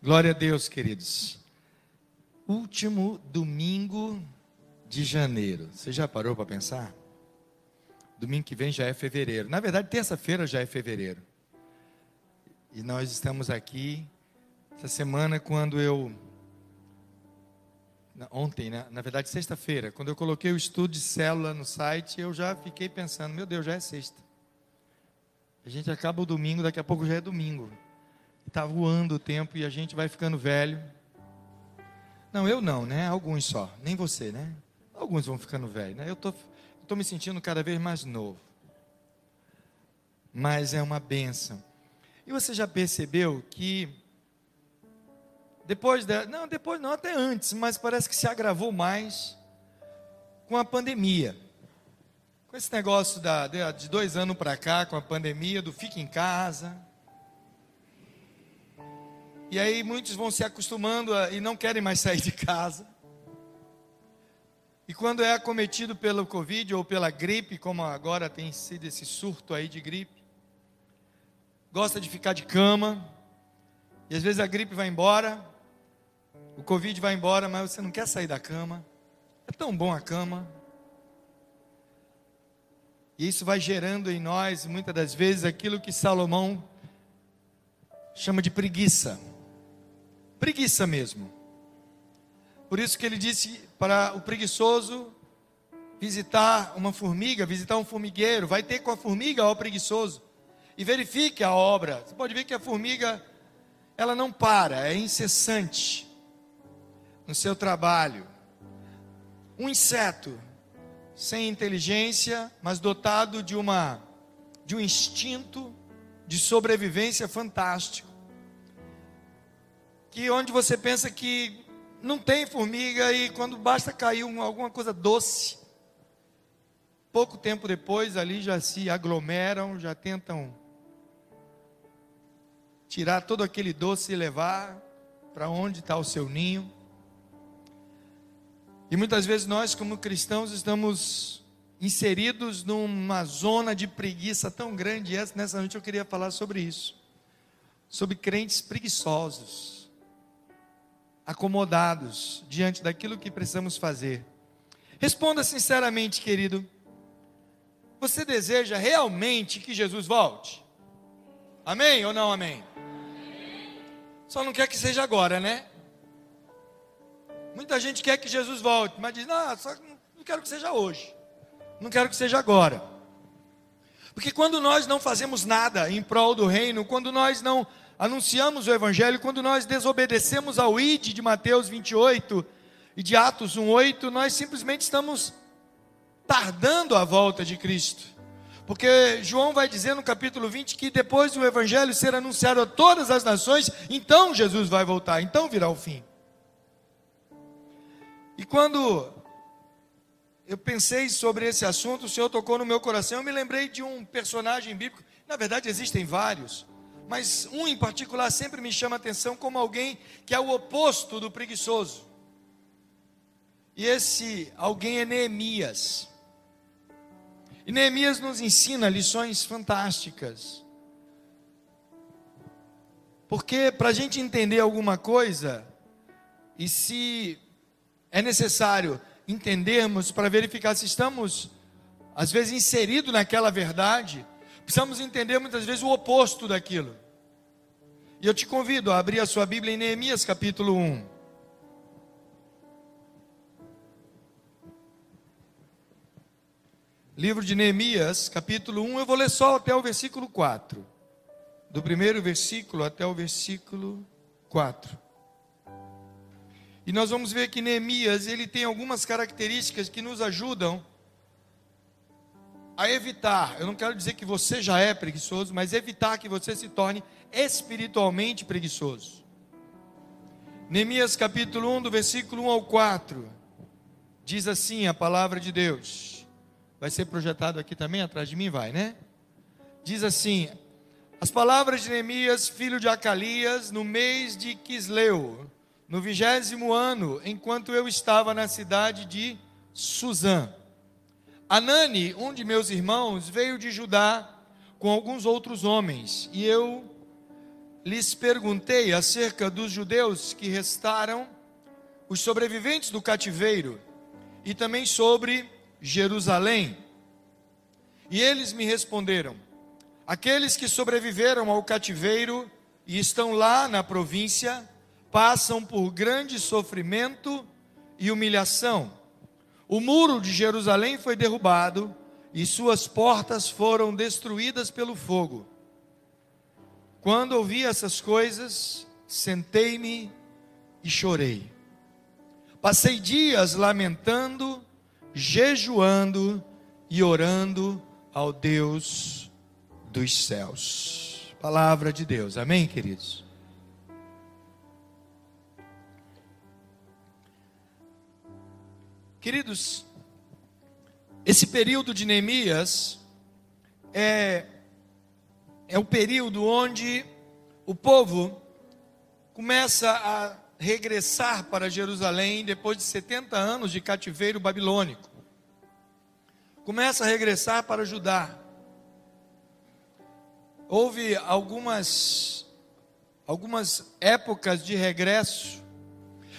Glória a Deus, queridos. Último domingo de janeiro. Você já parou para pensar? Domingo que vem já é fevereiro. Na verdade, terça-feira já é fevereiro. E nós estamos aqui essa semana quando eu ontem, né? na verdade sexta-feira, quando eu coloquei o estudo de célula no site, eu já fiquei pensando, meu Deus, já é sexta. A gente acaba o domingo, daqui a pouco já é domingo. Está voando o tempo e a gente vai ficando velho. Não, eu não, né? Alguns só. Nem você, né? Alguns vão ficando velhos, né? Eu tô, tô me sentindo cada vez mais novo. Mas é uma benção. E você já percebeu que depois da, não, depois não, até antes, mas parece que se agravou mais com a pandemia. Com esse negócio da, de dois anos para cá, com a pandemia, do fica em casa, e aí muitos vão se acostumando a, e não querem mais sair de casa. E quando é acometido pelo Covid ou pela gripe, como agora tem sido esse surto aí de gripe, gosta de ficar de cama, e às vezes a gripe vai embora, o Covid vai embora, mas você não quer sair da cama. É tão bom a cama. E isso vai gerando em nós, muitas das vezes, aquilo que Salomão chama de preguiça. Preguiça mesmo. Por isso que ele disse para o preguiçoso visitar uma formiga, visitar um formigueiro, vai ter com a formiga ao preguiçoso e verifique a obra. Você pode ver que a formiga ela não para, é incessante no seu trabalho. Um inseto sem inteligência, mas dotado de uma de um instinto de sobrevivência fantástico que onde você pensa que não tem formiga e quando basta cair um, alguma coisa doce, pouco tempo depois ali já se aglomeram, já tentam tirar todo aquele doce e levar para onde está o seu ninho. E muitas vezes nós, como cristãos, estamos inseridos numa zona de preguiça tão grande. E nessa noite eu queria falar sobre isso. Sobre crentes preguiçosos acomodados diante daquilo que precisamos fazer. Responda sinceramente, querido. Você deseja realmente que Jesus volte? Amém ou não amém? Só não quer que seja agora, né? Muita gente quer que Jesus volte, mas diz: não, só não quero que seja hoje. Não quero que seja agora. Porque quando nós não fazemos nada em prol do reino, quando nós não anunciamos o Evangelho, quando nós desobedecemos ao ID de Mateus 28 e de Atos 1,8, nós simplesmente estamos tardando a volta de Cristo. Porque João vai dizer no capítulo 20 que depois do Evangelho ser anunciado a todas as nações, então Jesus vai voltar, então virá o fim. E quando eu pensei sobre esse assunto, o Senhor tocou no meu coração, eu me lembrei de um personagem bíblico, na verdade existem vários, mas um em particular sempre me chama a atenção como alguém que é o oposto do preguiçoso. E esse alguém é Neemias. E Neemias nos ensina lições fantásticas. Porque para a gente entender alguma coisa, e se é necessário entendermos para verificar se estamos, às vezes, inseridos naquela verdade, precisamos entender muitas vezes o oposto daquilo. E eu te convido a abrir a sua Bíblia em Neemias capítulo 1. Livro de Neemias, capítulo 1, eu vou ler só até o versículo 4. Do primeiro versículo até o versículo 4. E nós vamos ver que Neemias, ele tem algumas características que nos ajudam a evitar, eu não quero dizer que você já é preguiçoso, mas evitar que você se torne espiritualmente preguiçoso. Neemias capítulo 1, do versículo 1 ao 4, diz assim a palavra de Deus. Vai ser projetado aqui também, atrás de mim, vai, né? Diz assim: As palavras de Neemias, filho de Acalias, no mês de Quisleu, no vigésimo ano, enquanto eu estava na cidade de Suzã. Anani, um de meus irmãos, veio de Judá com alguns outros homens, e eu lhes perguntei acerca dos judeus que restaram, os sobreviventes do cativeiro, e também sobre Jerusalém. E eles me responderam: aqueles que sobreviveram ao cativeiro e estão lá na província, passam por grande sofrimento e humilhação. O muro de Jerusalém foi derrubado e suas portas foram destruídas pelo fogo. Quando ouvi essas coisas, sentei-me e chorei. Passei dias lamentando, jejuando e orando ao Deus dos céus. Palavra de Deus, amém, queridos? Queridos, esse período de Neemias é, é o período onde o povo começa a regressar para Jerusalém depois de 70 anos de cativeiro babilônico. Começa a regressar para Judá. Houve algumas algumas épocas de regresso,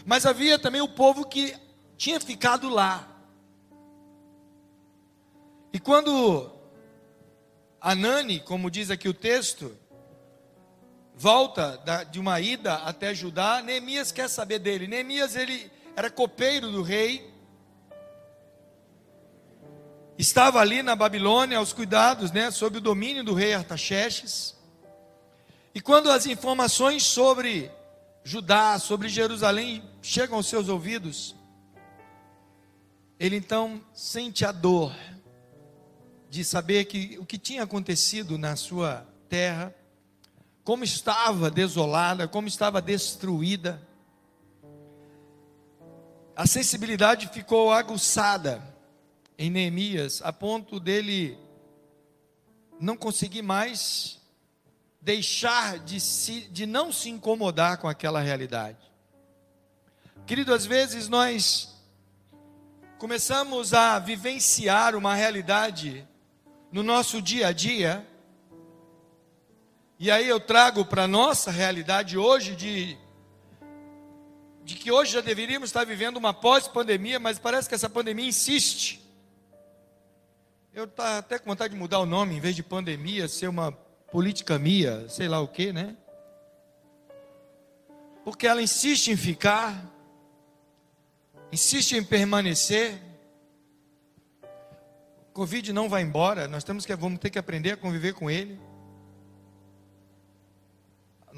mas havia também o povo que tinha ficado lá. E quando Anani, como diz aqui o texto, volta de uma ida até Judá, Neemias quer saber dele. Neemias ele era copeiro do rei, estava ali na Babilônia aos cuidados, né, sob o domínio do rei Artaxerxes. E quando as informações sobre Judá, sobre Jerusalém chegam aos seus ouvidos, ele então sente a dor de saber que o que tinha acontecido na sua terra como estava desolada, como estava destruída. A sensibilidade ficou aguçada em Neemias, a ponto dele não conseguir mais deixar de, se, de não se incomodar com aquela realidade. Querido, às vezes nós começamos a vivenciar uma realidade no nosso dia a dia e aí eu trago para a nossa realidade hoje de, de que hoje já deveríamos estar vivendo uma pós-pandemia, mas parece que essa pandemia insiste. Eu estou até com vontade de mudar o nome, em vez de pandemia, ser uma politicamia, sei lá o que, né? Porque ela insiste em ficar, insiste em permanecer. O Covid não vai embora, nós temos que, vamos ter que aprender a conviver com ele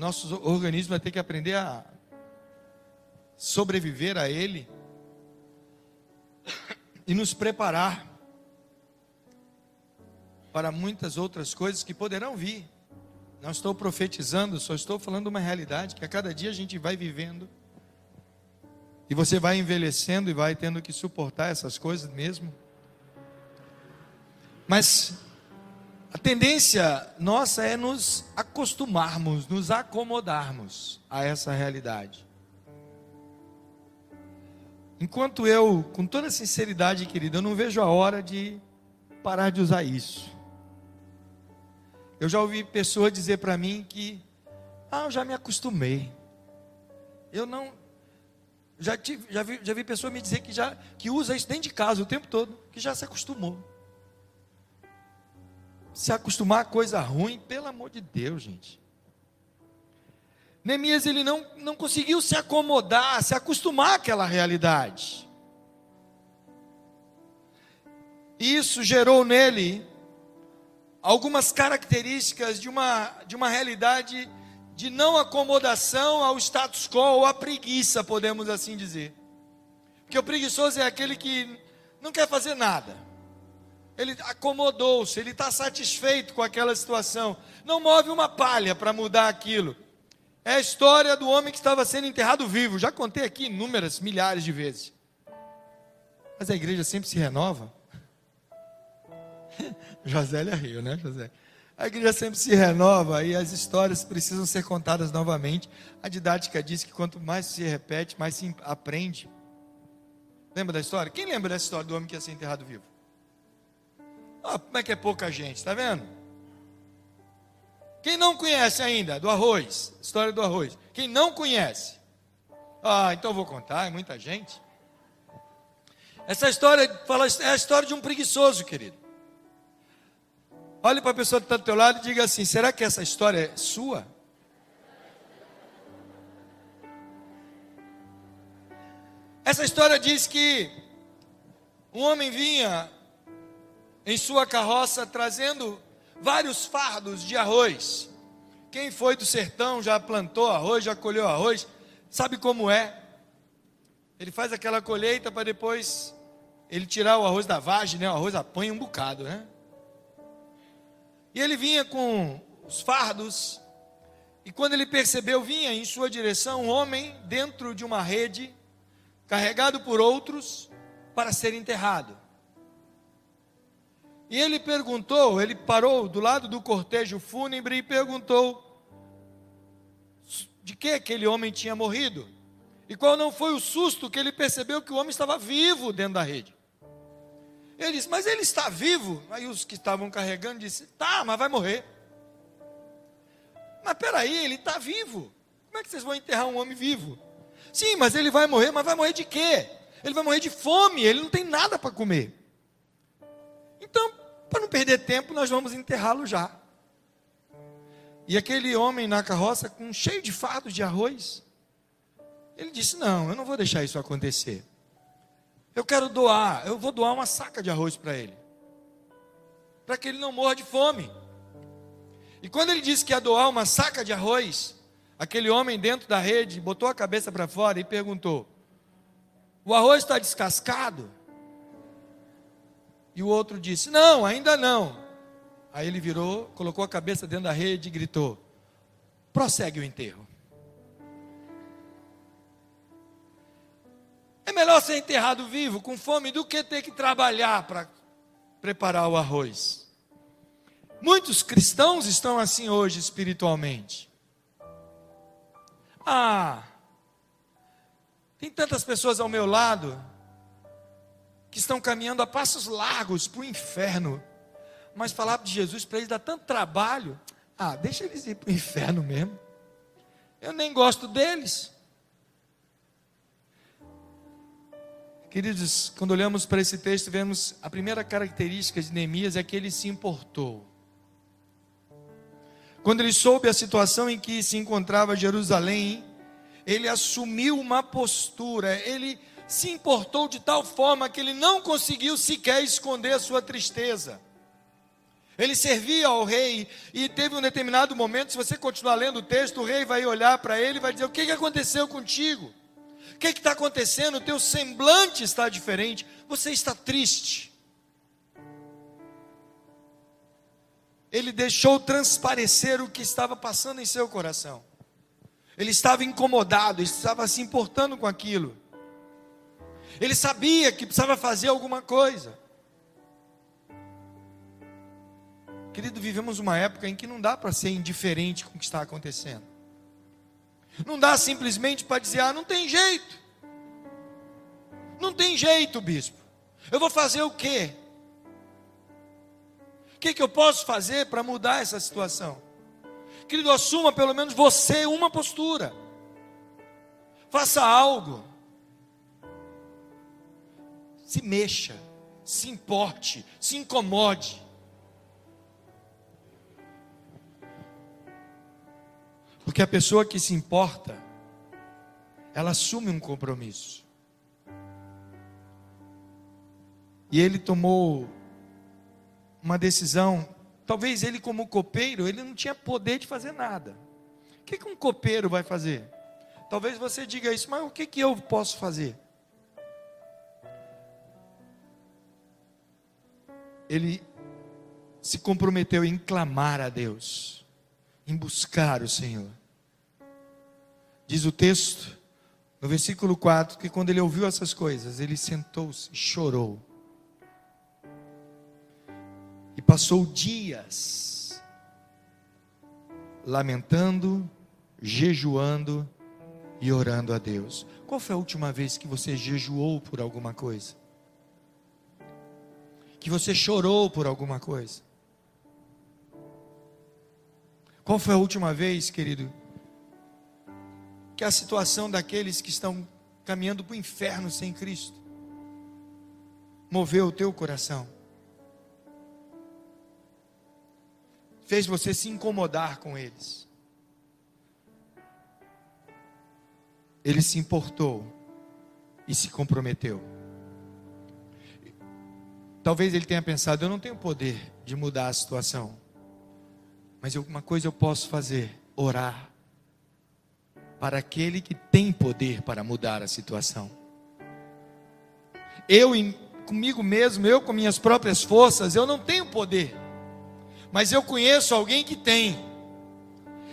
nosso organismo vai ter que aprender a sobreviver a ele e nos preparar para muitas outras coisas que poderão vir. Não estou profetizando, só estou falando uma realidade que a cada dia a gente vai vivendo. E você vai envelhecendo e vai tendo que suportar essas coisas mesmo. Mas a tendência nossa é nos acostumarmos, nos acomodarmos a essa realidade. Enquanto eu, com toda sinceridade, querida, eu não vejo a hora de parar de usar isso. Eu já ouvi pessoas dizer para mim que, ah, eu já me acostumei. Eu não, já, tive, já, vi, já vi pessoa me dizer que já que usa isso dentro de casa o tempo todo, que já se acostumou se acostumar a coisa ruim, pelo amor de Deus, gente. Neemias ele não, não conseguiu se acomodar, se acostumar àquela realidade. Isso gerou nele algumas características de uma, de uma realidade de não acomodação ao status quo ou à preguiça, podemos assim dizer. Porque o preguiçoso é aquele que não quer fazer nada ele acomodou-se, ele está satisfeito com aquela situação, não move uma palha para mudar aquilo. É a história do homem que estava sendo enterrado vivo, já contei aqui inúmeras, milhares de vezes. Mas a igreja sempre se renova. Josélia riu, né, José? A igreja sempre se renova e as histórias precisam ser contadas novamente. A didática diz que quanto mais se repete, mais se aprende. Lembra da história? Quem lembra dessa história do homem que ia ser enterrado vivo? Ah, como é que é pouca gente, está vendo? Quem não conhece ainda do arroz, história do arroz. Quem não conhece? Ah, então vou contar, é muita gente. Essa história fala, é a história de um preguiçoso, querido. Olhe para a pessoa que está do teu lado e diga assim: será que essa história é sua? Essa história diz que um homem vinha em sua carroça trazendo vários fardos de arroz. Quem foi do sertão já plantou arroz, já colheu arroz, sabe como é. Ele faz aquela colheita para depois ele tirar o arroz da vagem, né? O arroz apanha um bocado, né? E ele vinha com os fardos, e quando ele percebeu, vinha em sua direção um homem dentro de uma rede, carregado por outros, para ser enterrado. E ele perguntou, ele parou do lado do cortejo fúnebre e perguntou de que aquele homem tinha morrido. E qual não foi o susto que ele percebeu que o homem estava vivo dentro da rede. Ele disse, mas ele está vivo? Aí os que estavam carregando disseram, tá, mas vai morrer. Mas peraí, ele está vivo. Como é que vocês vão enterrar um homem vivo? Sim, mas ele vai morrer, mas vai morrer de quê? Ele vai morrer de fome, ele não tem nada para comer. Então, para não perder tempo, nós vamos enterrá-lo já. E aquele homem na carroça, com cheio de fardos de arroz, ele disse: Não, eu não vou deixar isso acontecer. Eu quero doar, eu vou doar uma saca de arroz para ele, para que ele não morra de fome. E quando ele disse que ia doar uma saca de arroz, aquele homem dentro da rede botou a cabeça para fora e perguntou: O arroz está descascado? E o outro disse: Não, ainda não. Aí ele virou, colocou a cabeça dentro da rede e gritou: Prossegue o enterro. É melhor ser enterrado vivo, com fome, do que ter que trabalhar para preparar o arroz. Muitos cristãos estão assim hoje espiritualmente. Ah, tem tantas pessoas ao meu lado que estão caminhando a passos largos para o inferno, mas falar de Jesus para eles dá tanto trabalho. Ah, deixa eles ir para o inferno mesmo. Eu nem gosto deles. Queridos, quando olhamos para esse texto, vemos a primeira característica de Neemias é que ele se importou. Quando ele soube a situação em que se encontrava Jerusalém, ele assumiu uma postura, ele se importou de tal forma que ele não conseguiu sequer esconder a sua tristeza. Ele servia ao rei e teve um determinado momento, se você continuar lendo o texto, o rei vai olhar para ele e vai dizer: O que aconteceu contigo? Que está acontecendo? O teu semblante está diferente, você está triste. Ele deixou transparecer o que estava passando em seu coração. Ele estava incomodado, ele estava se importando com aquilo. Ele sabia que precisava fazer alguma coisa. Querido, vivemos uma época em que não dá para ser indiferente com o que está acontecendo. Não dá simplesmente para dizer, ah, não tem jeito. Não tem jeito, bispo. Eu vou fazer o quê? O que, que eu posso fazer para mudar essa situação? Querido, assuma pelo menos você uma postura. Faça algo. Se mexa, se importe, se incomode. Porque a pessoa que se importa, ela assume um compromisso. E ele tomou uma decisão. Talvez ele, como copeiro, ele não tinha poder de fazer nada. O que, que um copeiro vai fazer? Talvez você diga isso, mas o que, que eu posso fazer? Ele se comprometeu em clamar a Deus, em buscar o Senhor. Diz o texto, no versículo 4, que quando ele ouviu essas coisas, ele sentou-se e chorou. E passou dias lamentando, jejuando e orando a Deus. Qual foi a última vez que você jejuou por alguma coisa? Que você chorou por alguma coisa? Qual foi a última vez, querido, que a situação daqueles que estão caminhando para o inferno sem Cristo moveu o teu coração? Fez você se incomodar com eles? Ele se importou e se comprometeu. Talvez ele tenha pensado: eu não tenho poder de mudar a situação, mas uma coisa eu posso fazer: orar para aquele que tem poder para mudar a situação. Eu, comigo mesmo, eu com minhas próprias forças, eu não tenho poder, mas eu conheço alguém que tem.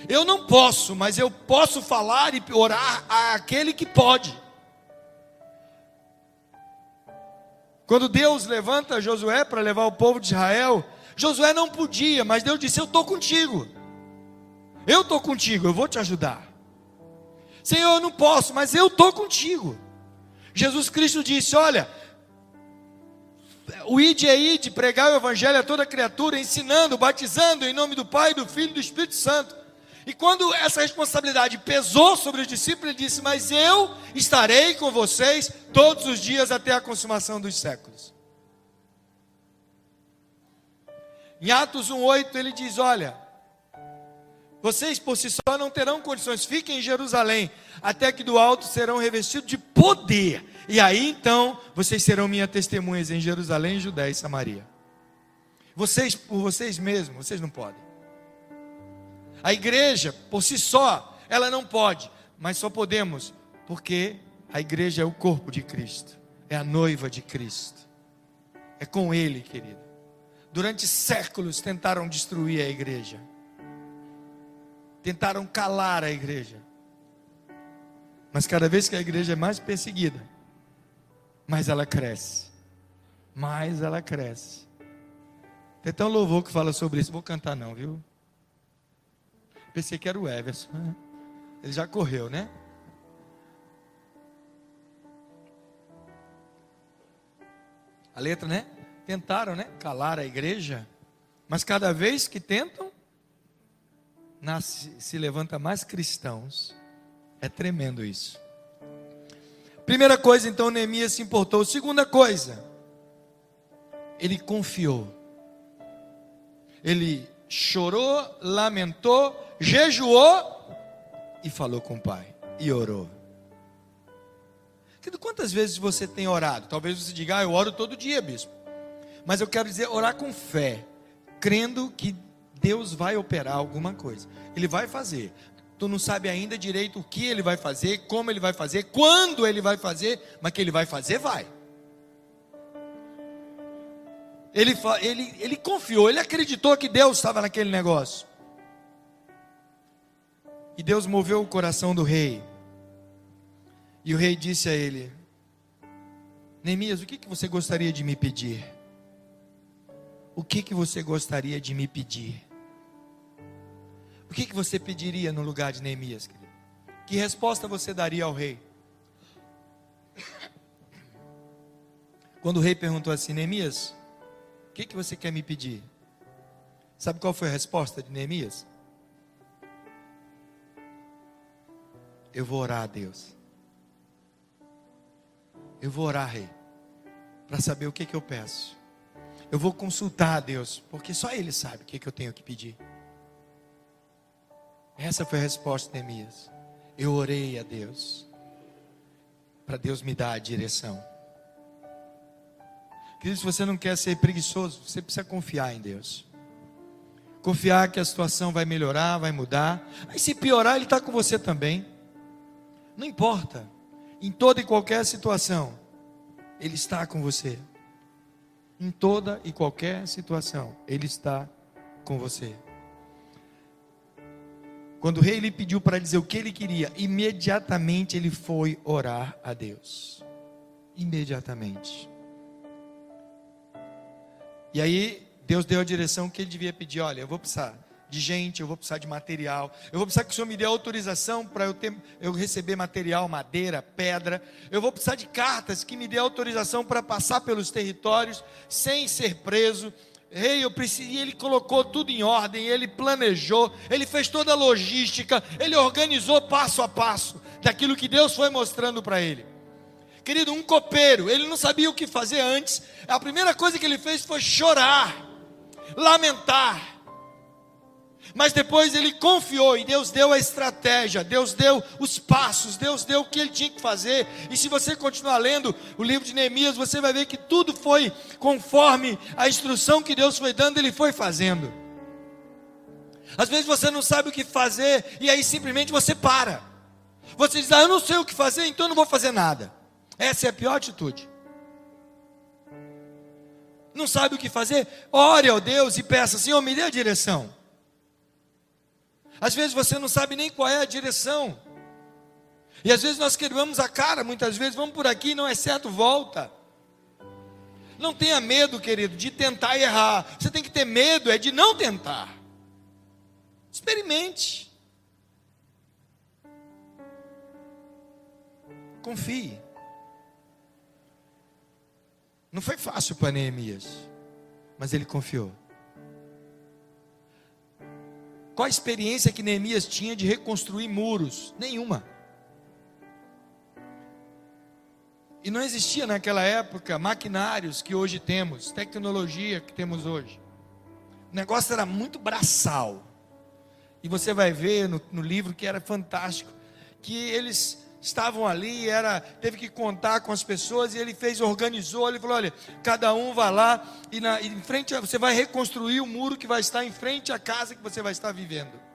Eu não posso, mas eu posso falar e orar àquele que pode. Quando Deus levanta Josué para levar o povo de Israel, Josué não podia, mas Deus disse: Eu estou contigo. Eu estou contigo, eu vou te ajudar. Senhor, eu não posso, mas eu estou contigo. Jesus Cristo disse: Olha, o ide é pregar o evangelho a toda criatura, ensinando, batizando em nome do Pai, do Filho e do Espírito Santo. E quando essa responsabilidade pesou sobre os discípulos, ele disse: Mas eu estarei com vocês todos os dias até a consumação dos séculos. Em Atos 1,8 ele diz: Olha, vocês por si só não terão condições, fiquem em Jerusalém, até que do alto serão revestidos de poder. E aí então vocês serão minhas testemunhas em Jerusalém, Judéia e Samaria. Vocês, por vocês mesmos, vocês não podem. A igreja, por si só, ela não pode, mas só podemos porque a igreja é o corpo de Cristo, é a noiva de Cristo. É com Ele, querido. Durante séculos tentaram destruir a igreja, tentaram calar a igreja, mas cada vez que a igreja é mais perseguida, mais ela cresce, mais ela cresce. Tem tão louvor que fala sobre isso, vou cantar não, viu? Pensei que era o Everson. Ele já correu, né? A letra, né? Tentaram, né? Calar a igreja. Mas cada vez que tentam, nasce, se levanta mais cristãos. É tremendo isso. Primeira coisa, então, Neemias se importou. Segunda coisa, ele confiou. Ele chorou, lamentou jejuou e falou com o pai e orou. Quantas vezes você tem orado? Talvez você diga, ah, eu oro todo dia, bispo. Mas eu quero dizer, orar com fé, crendo que Deus vai operar alguma coisa. Ele vai fazer. Tu não sabe ainda direito o que ele vai fazer, como ele vai fazer, quando ele vai fazer, mas que ele vai fazer, vai. Ele, ele, ele confiou, ele acreditou que Deus estava naquele negócio. E Deus moveu o coração do rei. E o rei disse a ele: Neemias, o que, que você gostaria de me pedir? O que, que você gostaria de me pedir? O que, que você pediria no lugar de Neemias, querido? Que resposta você daria ao rei? Quando o rei perguntou assim, Neemias, o que, que você quer me pedir? Sabe qual foi a resposta de Neemias? Eu vou orar a Deus. Eu vou orar, Rei, para saber o que, que eu peço. Eu vou consultar a Deus, porque só Ele sabe o que, que eu tenho que pedir. Essa foi a resposta de Neemias. Eu orei a Deus, para Deus me dar a direção. Querido, se você não quer ser preguiçoso, você precisa confiar em Deus. Confiar que a situação vai melhorar, vai mudar. Aí se piorar, Ele está com você também. Não importa. Em toda e qualquer situação, Ele está com você. Em toda e qualquer situação, Ele está com você. Quando o rei lhe pediu para dizer o que ele queria, imediatamente ele foi orar a Deus. Imediatamente. E aí, Deus deu a direção que ele devia pedir: olha, eu vou precisar de gente, eu vou precisar de material. Eu vou precisar que o Senhor me dê autorização para eu, ter, eu receber material, madeira, pedra. Eu vou precisar de cartas que me dê autorização para passar pelos territórios sem ser preso. Rei, eu preciso. E ele colocou tudo em ordem, ele planejou, ele fez toda a logística, ele organizou passo a passo daquilo que Deus foi mostrando para ele. Querido, um copeiro, ele não sabia o que fazer antes. A primeira coisa que ele fez foi chorar, lamentar. Mas depois ele confiou e Deus deu a estratégia, Deus deu os passos, Deus deu o que ele tinha que fazer. E se você continuar lendo o livro de Neemias, você vai ver que tudo foi conforme a instrução que Deus foi dando, ele foi fazendo. Às vezes você não sabe o que fazer e aí simplesmente você para. Você diz: "Ah, eu não sei o que fazer, então eu não vou fazer nada". Essa é a pior atitude. Não sabe o que fazer? Ore ao Deus e peça: "Senhor, me dê a direção". Às vezes você não sabe nem qual é a direção. E às vezes nós quebramos a cara, muitas vezes vamos por aqui, não é certo, volta. Não tenha medo, querido, de tentar errar. Você tem que ter medo é de não tentar. Experimente. Confie. Não foi fácil para Neemias, mas ele confiou. Qual a experiência que Neemias tinha de reconstruir muros? Nenhuma. E não existia naquela época maquinários que hoje temos, tecnologia que temos hoje. O negócio era muito braçal. E você vai ver no, no livro que era fantástico, que eles estavam ali, era, teve que contar com as pessoas e ele fez, organizou, ele falou: olha, cada um vai lá e na, em frente você vai reconstruir o muro que vai estar em frente à casa que você vai estar vivendo.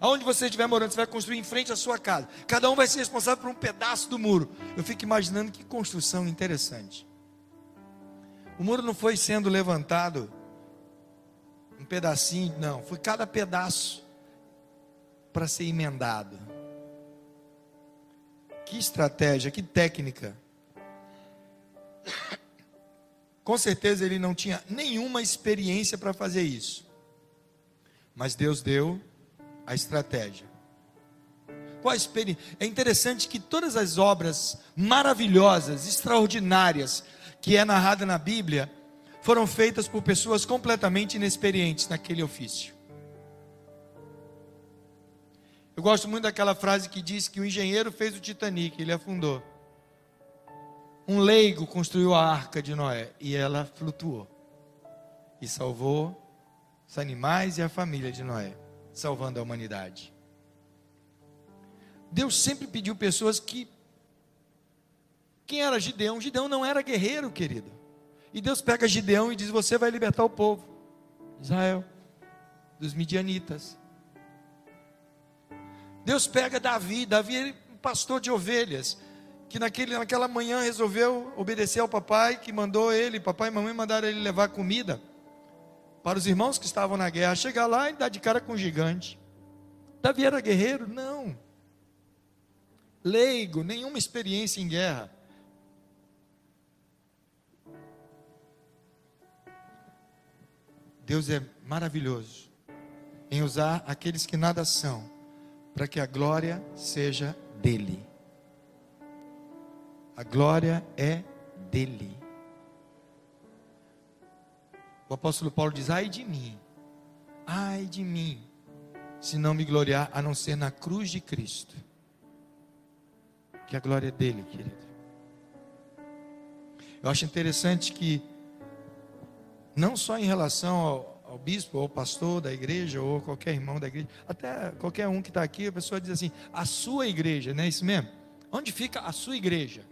Aonde você estiver morando, você vai construir em frente à sua casa. Cada um vai ser responsável por um pedaço do muro. Eu fico imaginando que construção interessante. O muro não foi sendo levantado um pedacinho, não, foi cada pedaço para ser emendado. Que estratégia, que técnica. Com certeza ele não tinha nenhuma experiência para fazer isso. Mas Deus deu a estratégia. Qual a experiência? É interessante que todas as obras maravilhosas, extraordinárias, que é narrada na Bíblia, foram feitas por pessoas completamente inexperientes naquele ofício. Eu gosto muito daquela frase que diz que o engenheiro fez o Titanic, ele afundou. Um leigo construiu a arca de Noé e ela flutuou. E salvou os animais e a família de Noé, salvando a humanidade. Deus sempre pediu pessoas que. Quem era Gideão? Gideão não era guerreiro, querido. E Deus pega Gideão e diz: Você vai libertar o povo, Israel, dos midianitas. Deus pega Davi, Davi era um pastor de ovelhas, que naquele, naquela manhã resolveu obedecer ao papai, que mandou ele, papai e mamãe mandaram ele levar comida para os irmãos que estavam na guerra. Chegar lá e dar de cara com um gigante. Davi era guerreiro? Não. Leigo, nenhuma experiência em guerra. Deus é maravilhoso em usar aqueles que nada são para que a glória seja dele. A glória é dele. O apóstolo Paulo diz: ai de mim, ai de mim, se não me gloriar a não ser na cruz de Cristo. Que a glória é dele, querido. Eu acho interessante que, não só em relação ao, ao bispo, ou pastor da igreja, ou qualquer irmão da igreja, até qualquer um que está aqui, a pessoa diz assim: a sua igreja, não é isso mesmo? Onde fica a sua igreja?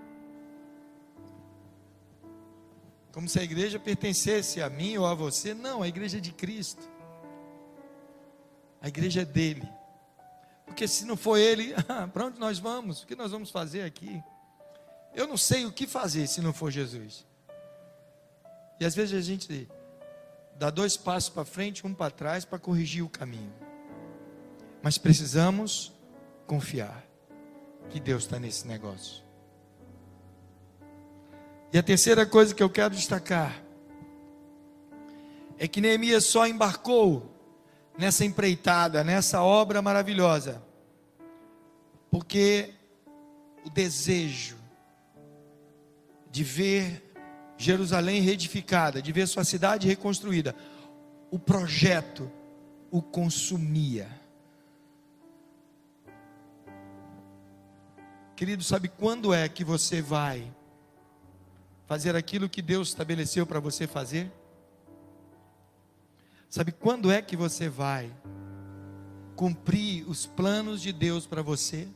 Como se a igreja pertencesse a mim ou a você. Não, a igreja é de Cristo. A igreja é dele. Porque se não for ele, para onde nós vamos? O que nós vamos fazer aqui? Eu não sei o que fazer se não for Jesus. E às vezes a gente dá dois passos para frente, um para trás, para corrigir o caminho. Mas precisamos confiar que Deus está nesse negócio. E a terceira coisa que eu quero destacar é que Neemias só embarcou nessa empreitada, nessa obra maravilhosa, porque o desejo de ver Jerusalém reedificada, de ver sua cidade reconstruída, o projeto o consumia. Querido, sabe quando é que você vai fazer aquilo que Deus estabeleceu para você fazer? Sabe quando é que você vai cumprir os planos de Deus para você?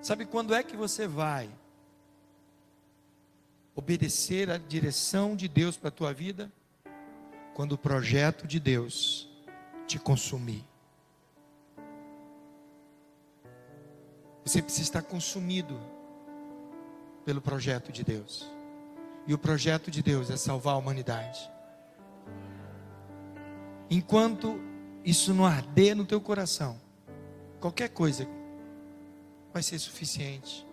Sabe quando é que você vai obedecer a direção de Deus para a tua vida? Quando o projeto de Deus te consumir. Você precisa estar consumido pelo projeto de Deus. E o projeto de Deus é salvar a humanidade. Enquanto isso não arder no teu coração, qualquer coisa vai ser suficiente.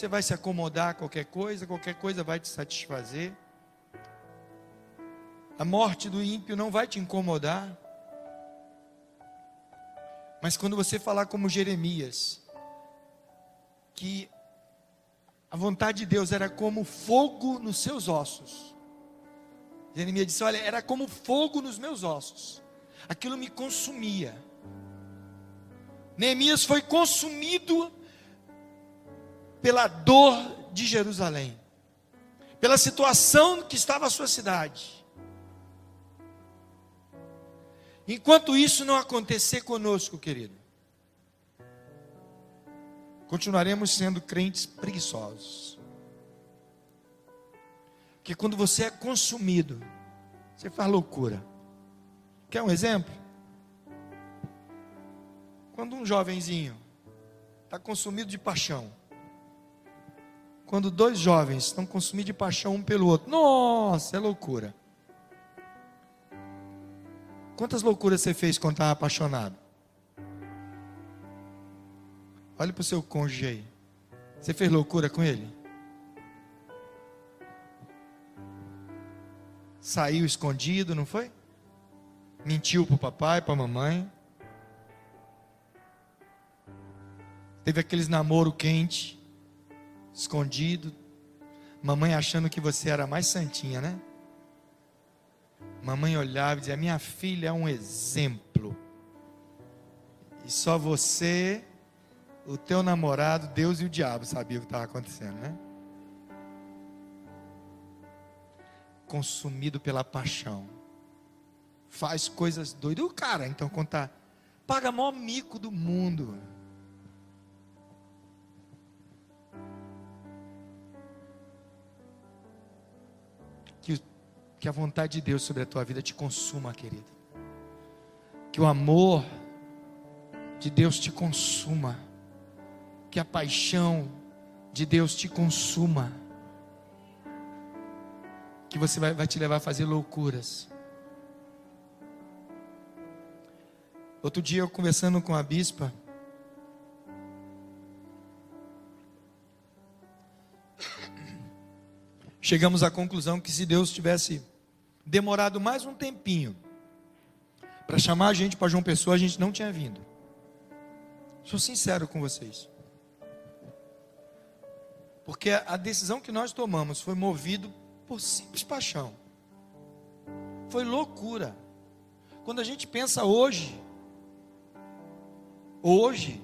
Você vai se acomodar a qualquer coisa, qualquer coisa vai te satisfazer. A morte do ímpio não vai te incomodar. Mas quando você falar como Jeremias, que a vontade de Deus era como fogo nos seus ossos. Jeremias disse: Olha, era como fogo nos meus ossos, aquilo me consumia. Neemias foi consumido pela dor de Jerusalém, pela situação que estava a sua cidade. Enquanto isso não acontecer conosco, querido, continuaremos sendo crentes preguiçosos. Porque quando você é consumido, você faz loucura. Quer um exemplo? Quando um jovenzinho está consumido de paixão, quando dois jovens estão consumidos de paixão um pelo outro, nossa, é loucura. Quantas loucuras você fez quando estava apaixonado? Olhe para o seu cônjuge aí. Você fez loucura com ele? Saiu escondido, não foi? Mentiu para o papai, para a mamãe. Teve aqueles namoro quente, escondido. Mamãe achando que você era mais santinha, né? Mamãe olhava e dizia: Minha filha é um exemplo. E só você o teu namorado, Deus e o diabo sabiam o que estava acontecendo, né? Consumido pela paixão. Faz coisas doidas. O cara, então, contar. Paga maior mico do mundo. Que a vontade de Deus sobre a tua vida te consuma, querido. Que o amor de Deus te consuma que a paixão de Deus te consuma, que você vai, vai te levar a fazer loucuras. Outro dia eu conversando com a bispa, chegamos à conclusão que se Deus tivesse demorado mais um tempinho para chamar a gente para João Pessoa, a gente não tinha vindo. Sou sincero com vocês. Porque a decisão que nós tomamos foi movido por simples paixão. Foi loucura. Quando a gente pensa hoje, hoje,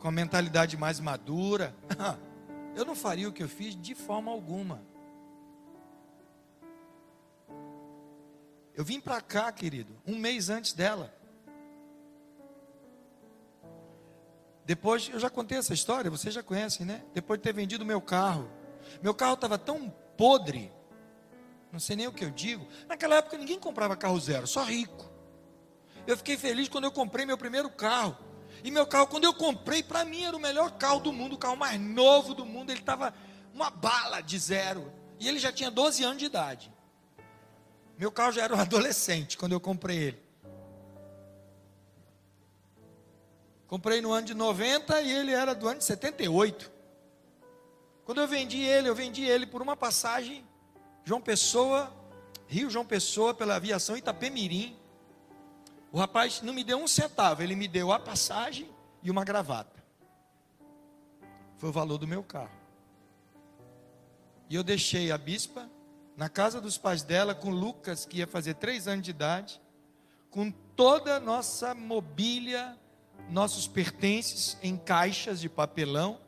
com a mentalidade mais madura, eu não faria o que eu fiz de forma alguma. Eu vim para cá, querido, um mês antes dela. Depois, eu já contei essa história, vocês já conhecem, né? Depois de ter vendido meu carro. Meu carro estava tão podre, não sei nem o que eu digo. Naquela época ninguém comprava carro zero, só rico. Eu fiquei feliz quando eu comprei meu primeiro carro. E meu carro, quando eu comprei, para mim era o melhor carro do mundo, o carro mais novo do mundo. Ele estava uma bala de zero. E ele já tinha 12 anos de idade. Meu carro já era um adolescente quando eu comprei ele. Comprei no ano de 90 e ele era do ano de 78. Quando eu vendi ele, eu vendi ele por uma passagem João Pessoa, Rio João Pessoa, pela aviação Itapemirim. O rapaz não me deu um centavo, ele me deu a passagem e uma gravata. Foi o valor do meu carro. E eu deixei a bispa na casa dos pais dela com Lucas, que ia fazer três anos de idade, com toda a nossa mobília, nossos pertences em caixas de papelão,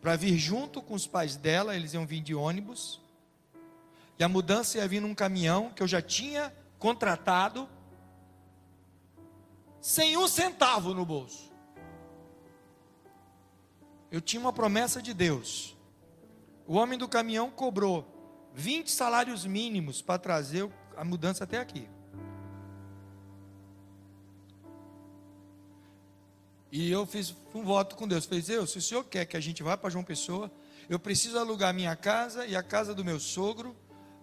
para vir junto com os pais dela, eles iam vir de ônibus, e a mudança ia vir num caminhão que eu já tinha contratado, sem um centavo no bolso. Eu tinha uma promessa de Deus. O homem do caminhão cobrou 20 salários mínimos para trazer a mudança até aqui. E eu fiz um voto com Deus. Falei, Deus, se o Senhor quer que a gente vá para João Pessoa, eu preciso alugar minha casa e a casa do meu sogro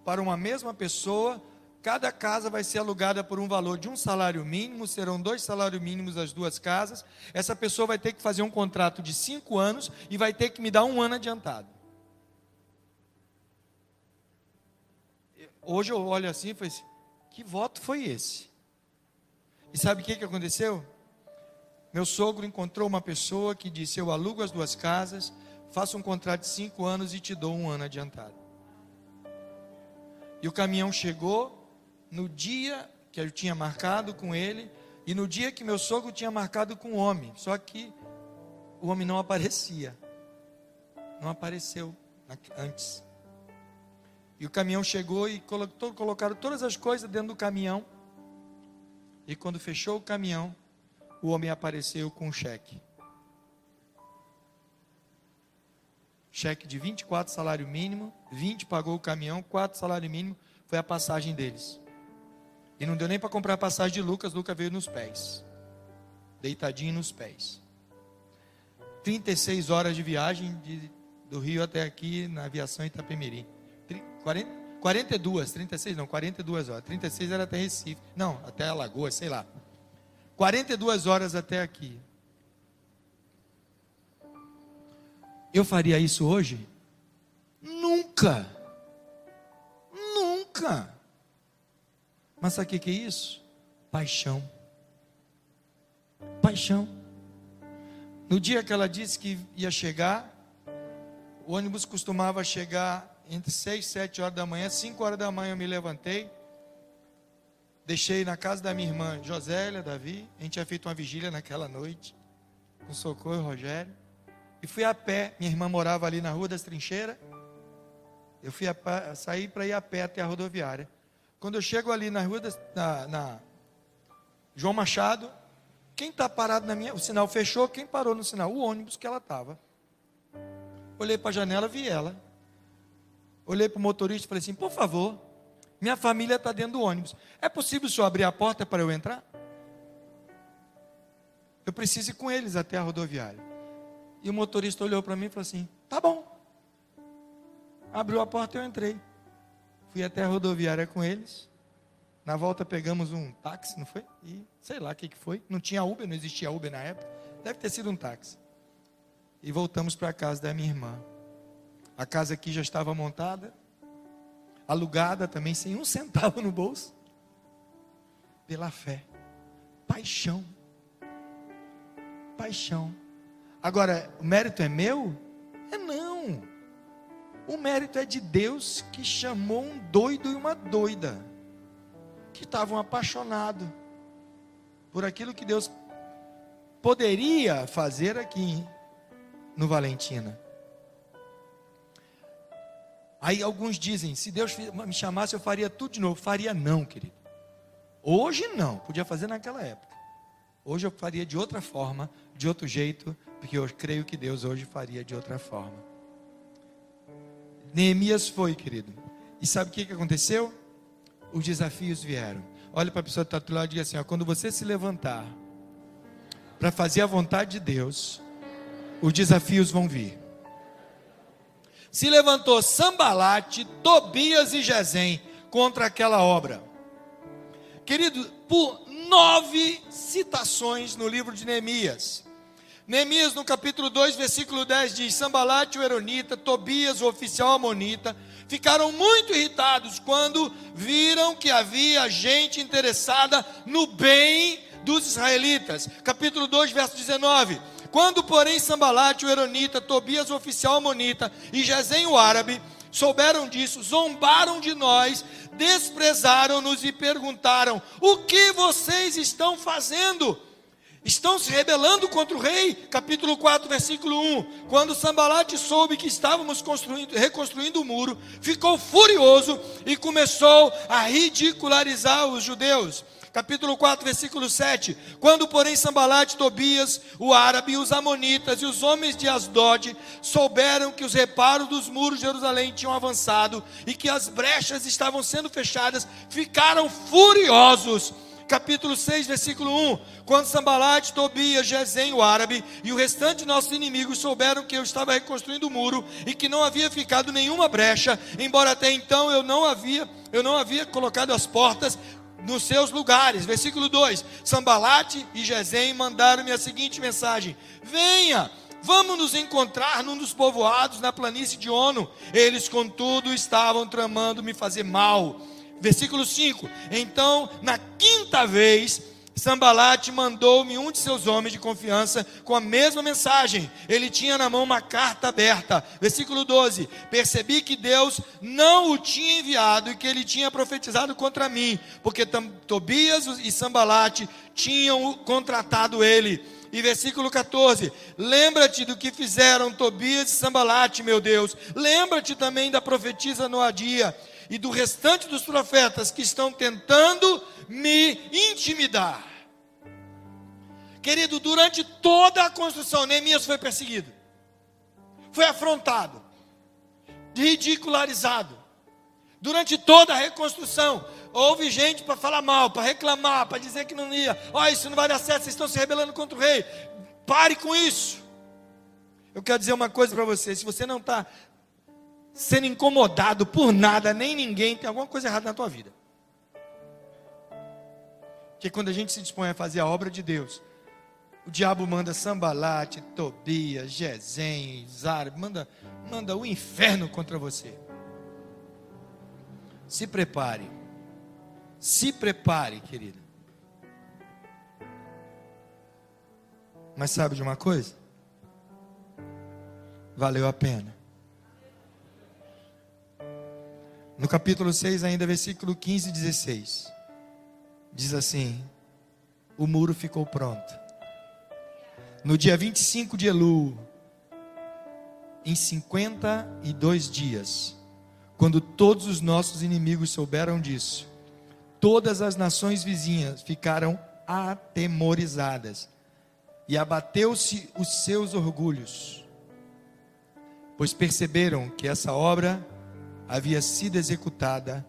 para uma mesma pessoa. Cada casa vai ser alugada por um valor de um salário mínimo, serão dois salários mínimos as duas casas. Essa pessoa vai ter que fazer um contrato de cinco anos e vai ter que me dar um ano adiantado. Hoje eu olho assim e falei assim, que voto foi esse? E sabe o que, que aconteceu? Meu sogro encontrou uma pessoa que disse: Eu alugo as duas casas, faço um contrato de cinco anos e te dou um ano adiantado. E o caminhão chegou no dia que eu tinha marcado com ele e no dia que meu sogro tinha marcado com o homem. Só que o homem não aparecia. Não apareceu antes. E o caminhão chegou e colocou, colocaram todas as coisas dentro do caminhão. E quando fechou o caminhão, o homem apareceu com um cheque. Cheque de 24 salário mínimo, 20 pagou o caminhão, 4 salário mínimo foi a passagem deles. E não deu nem para comprar a passagem de Lucas, Lucas veio nos pés. Deitadinho nos pés. 36 horas de viagem de, do Rio até aqui na aviação Itapemirim. 40, 42, 36 não, 42 horas. 36 era até Recife. Não, até Alagoas, sei lá. 42 horas até aqui. Eu faria isso hoje? Nunca. Nunca. Mas sabe o que é isso? Paixão. Paixão. No dia que ela disse que ia chegar, o ônibus costumava chegar entre 6 e 7 horas da manhã. 5 horas da manhã eu me levantei Deixei na casa da minha irmã Josélia, Davi. A gente tinha feito uma vigília naquela noite. Com Socorro e Rogério. E fui a pé. Minha irmã morava ali na Rua das Trincheiras. Eu fui a pé, saí para ir a pé até a rodoviária. Quando eu chego ali na rua das, na, na João Machado, quem está parado na minha. O sinal fechou, quem parou no sinal? O ônibus que ela estava. Olhei para a janela, vi ela. Olhei para o motorista e falei assim: por favor, minha família está dentro do ônibus. É possível o senhor abrir a porta para eu entrar? Eu preciso ir com eles até a rodoviária. E o motorista olhou para mim e falou assim: tá bom. Abriu a porta e eu entrei. Fui até a rodoviária com eles. Na volta pegamos um táxi, não foi? E sei lá o que, que foi. Não tinha Uber, não existia Uber na época. Deve ter sido um táxi. E voltamos para a casa da minha irmã. A casa aqui já estava montada alugada também, sem um centavo no bolso, pela fé, paixão, paixão. Agora, o mérito é meu? É não. O mérito é de Deus que chamou um doido e uma doida, que estavam apaixonados por aquilo que Deus poderia fazer aqui no Valentina. Aí alguns dizem: se Deus me chamasse, eu faria tudo de novo. Faria não, querido. Hoje não, podia fazer naquela época. Hoje eu faria de outra forma, de outro jeito, porque eu creio que Deus hoje faria de outra forma. Neemias foi, querido. E sabe o que, que aconteceu? Os desafios vieram. Olha para a pessoa que está do lado e diga assim: ó, quando você se levantar para fazer a vontade de Deus, os desafios vão vir se levantou Sambalate, Tobias e Gesem contra aquela obra. Querido, por nove citações no livro de Neemias. Neemias, no capítulo 2, versículo 10, diz: Sambalate, o Eronita, Tobias, o oficial Amonita, ficaram muito irritados quando viram que havia gente interessada no bem dos israelitas. Capítulo 2, verso 19 Quando, porém, Sambalate, o Eronita, Tobias, o oficial Amonita, e Gesem, o árabe, souberam disso, zombaram de nós, desprezaram-nos e perguntaram: O que vocês estão fazendo? Estão se rebelando contra o rei, capítulo 4, versículo 1. Quando Sambalate soube que estávamos reconstruindo o muro, ficou furioso e começou a ridicularizar os judeus capítulo 4, versículo 7. Quando, porém, Sambalate, Tobias, o árabe, os amonitas e os homens de Asdod souberam que os reparos dos muros de Jerusalém tinham avançado e que as brechas estavam sendo fechadas, ficaram furiosos capítulo 6, versículo 1. Quando Sambalate, Tobias, Gesem, o árabe, e o restante de nossos inimigos souberam que eu estava reconstruindo o muro e que não havia ficado nenhuma brecha, embora até então eu não havia, eu não havia colocado as portas, nos seus lugares. Versículo 2: Sambalate e Gesem mandaram-me a seguinte mensagem: Venha, vamos nos encontrar num dos povoados na planície de Ono. Eles, contudo, estavam tramando me fazer mal. Versículo 5: Então, na quinta vez, Sambalate mandou-me um de seus homens de confiança com a mesma mensagem. Ele tinha na mão uma carta aberta. Versículo 12: Percebi que Deus não o tinha enviado e que ele tinha profetizado contra mim, porque Tobias e Sambalate tinham contratado ele. E versículo 14: Lembra-te do que fizeram Tobias e Sambalate, meu Deus. Lembra-te também da profetisa Noadia e do restante dos profetas que estão tentando me intimidar. Querido, durante toda a construção, Neemias foi perseguido, foi afrontado, ridicularizado. Durante toda a reconstrução, houve gente para falar mal, para reclamar, para dizer que não ia. Ó, oh, isso não vai dar certo, vocês estão se rebelando contra o rei. Pare com isso. Eu quero dizer uma coisa para você: se você não está sendo incomodado por nada, nem ninguém, tem alguma coisa errada na tua vida. Porque quando a gente se dispõe a fazer a obra de Deus, o diabo manda Sambalate, Tobias, Gesem, Zar, manda, manda o inferno contra você. Se prepare. Se prepare, querida. Mas sabe de uma coisa? Valeu a pena. No capítulo 6, ainda versículo 15 e 16 diz assim: o muro ficou pronto. No dia 25 de Elu, em 52 dias, quando todos os nossos inimigos souberam disso, todas as nações vizinhas ficaram atemorizadas e abateu-se os seus orgulhos, pois perceberam que essa obra havia sido executada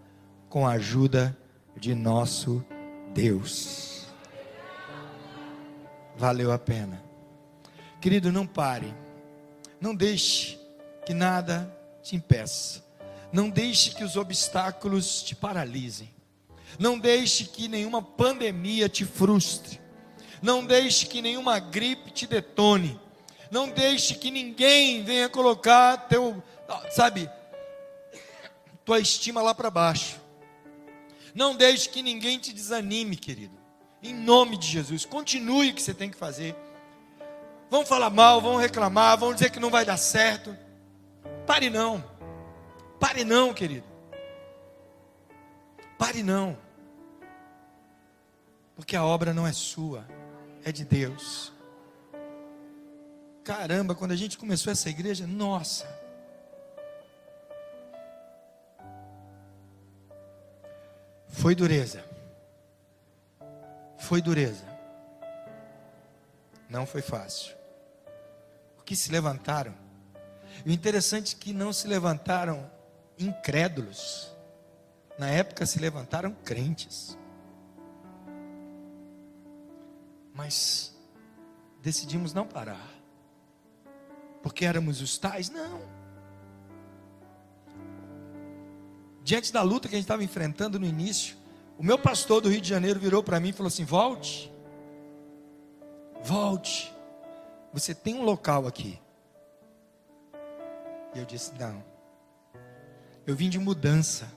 com a ajuda de nosso Deus. Valeu a pena. Querido, não pare. Não deixe que nada te impeça. Não deixe que os obstáculos te paralisem. Não deixe que nenhuma pandemia te frustre. Não deixe que nenhuma gripe te detone. Não deixe que ninguém venha colocar teu, sabe, tua estima lá para baixo. Não deixe que ninguém te desanime, querido. Em nome de Jesus, continue o que você tem que fazer. Vão falar mal, vão reclamar, vão dizer que não vai dar certo. Pare não. Pare não, querido. Pare não. Porque a obra não é sua, é de Deus. Caramba, quando a gente começou essa igreja, nossa, Foi dureza. Foi dureza. Não foi fácil. Porque se levantaram. O interessante é que não se levantaram incrédulos. Na época se levantaram crentes. Mas decidimos não parar. Porque éramos os tais? Não. Diante da luta que a gente estava enfrentando no início, o meu pastor do Rio de Janeiro virou para mim e falou assim: volte, volte, você tem um local aqui. E eu disse: não, eu vim de mudança,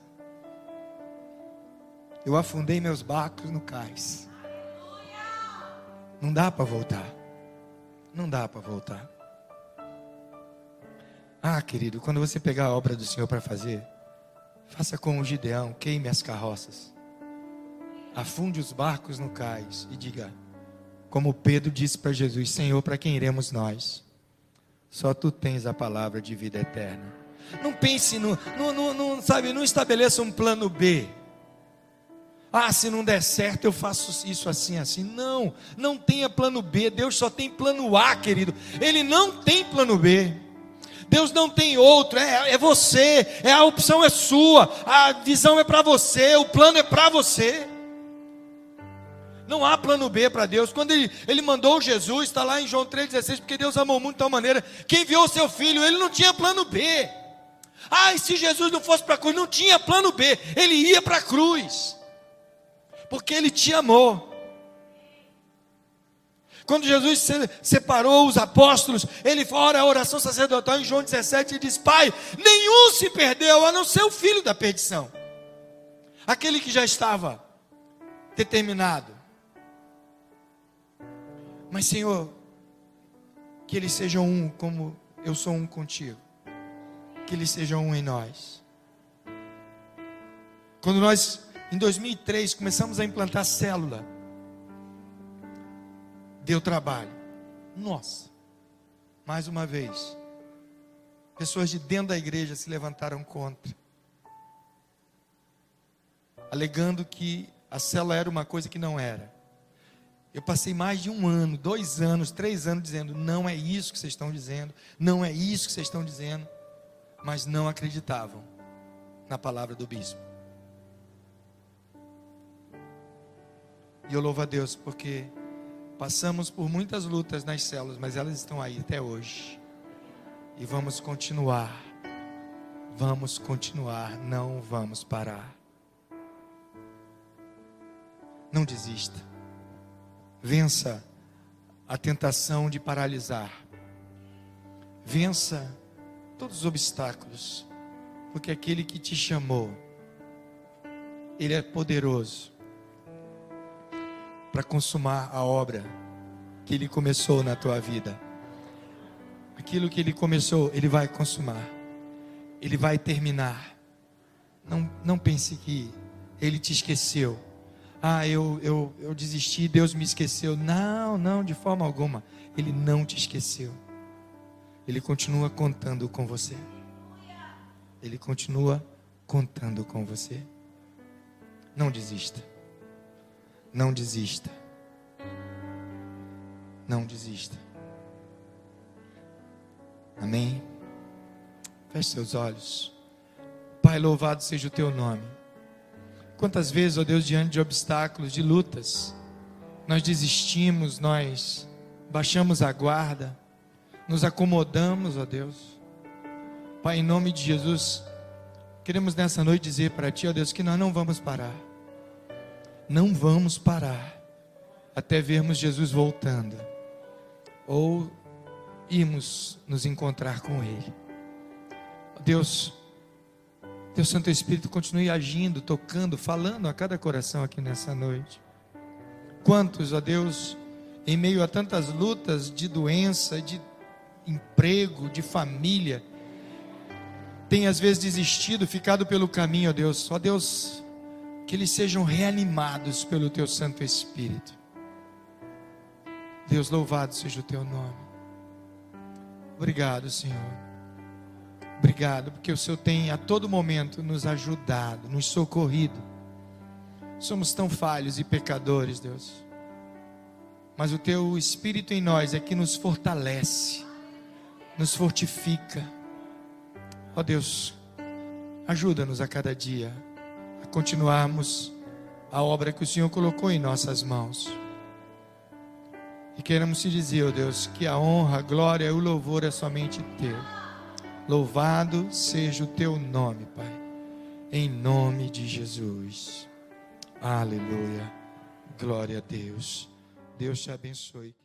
eu afundei meus barcos no cais, não dá para voltar, não dá para voltar. Ah, querido, quando você pegar a obra do Senhor para fazer, faça como o Gideão, queime as carroças, afunde os barcos no cais e diga, como Pedro disse para Jesus: Senhor, para quem iremos nós? Só tu tens a palavra de vida eterna. Não pense no, no, no, no sabe, não estabeleça um plano B. Ah, se não der certo, eu faço isso assim, assim. Não, não tenha plano B. Deus só tem plano A, querido. Ele não tem plano B. Deus não tem outro, é, é você, é a opção é sua, a visão é para você, o plano é para você. Não há plano B para Deus. Quando ele, ele mandou Jesus, está lá em João 3,16, porque Deus amou muito de tal maneira que enviou o seu filho, ele não tinha plano B. Ah, e se Jesus não fosse para a cruz, não tinha plano B, ele ia para a cruz, porque ele te amou. Quando Jesus separou os apóstolos, ele ora a oração sacerdotal em João 17 e diz: Pai, nenhum se perdeu, a não ser o filho da perdição, aquele que já estava determinado. Mas, Senhor, que eles sejam um como eu sou um contigo, que eles sejam um em nós. Quando nós, em 2003, começamos a implantar célula, deu trabalho. Nossa, mais uma vez, pessoas de dentro da igreja se levantaram contra, alegando que a célula era uma coisa que não era. Eu passei mais de um ano, dois anos, três anos dizendo: não é isso que vocês estão dizendo, não é isso que vocês estão dizendo, mas não acreditavam na palavra do bispo. E eu louvo a Deus porque Passamos por muitas lutas nas células, mas elas estão aí até hoje. E vamos continuar. Vamos continuar, não vamos parar. Não desista. Vença a tentação de paralisar. Vença todos os obstáculos, porque aquele que te chamou, ele é poderoso para consumar a obra que Ele começou na tua vida. Aquilo que Ele começou, Ele vai consumar, Ele vai terminar. Não, não pense que Ele te esqueceu. Ah, eu, eu, eu desisti, Deus me esqueceu. Não, não, de forma alguma. Ele não te esqueceu. Ele continua contando com você. Ele continua contando com você. Não desista. Não desista. Não desista. Amém? Feche seus olhos. Pai, louvado seja o teu nome. Quantas vezes, ó Deus, diante de obstáculos, de lutas, nós desistimos, nós baixamos a guarda, nos acomodamos, ó Deus. Pai, em nome de Jesus, queremos nessa noite dizer para Ti, ó Deus, que nós não vamos parar não vamos parar até vermos Jesus voltando ou irmos nos encontrar com Ele. Deus, Deus Santo Espírito continue agindo, tocando, falando a cada coração aqui nessa noite. Quantos, ó Deus, em meio a tantas lutas de doença, de emprego, de família, tem às vezes desistido, ficado pelo caminho, ó Deus. Ó Deus, que eles sejam reanimados pelo teu Santo Espírito. Deus, louvado seja o teu nome. Obrigado, Senhor. Obrigado, porque o Senhor tem a todo momento nos ajudado, nos socorrido. Somos tão falhos e pecadores, Deus. Mas o teu Espírito em nós é que nos fortalece, nos fortifica. Ó oh, Deus, ajuda-nos a cada dia continuarmos a obra que o Senhor colocou em nossas mãos. E queremos te dizer, ó oh Deus, que a honra, a glória e o louvor é somente teu. Louvado seja o teu nome, Pai. Em nome de Jesus. Aleluia. Glória a Deus. Deus te abençoe.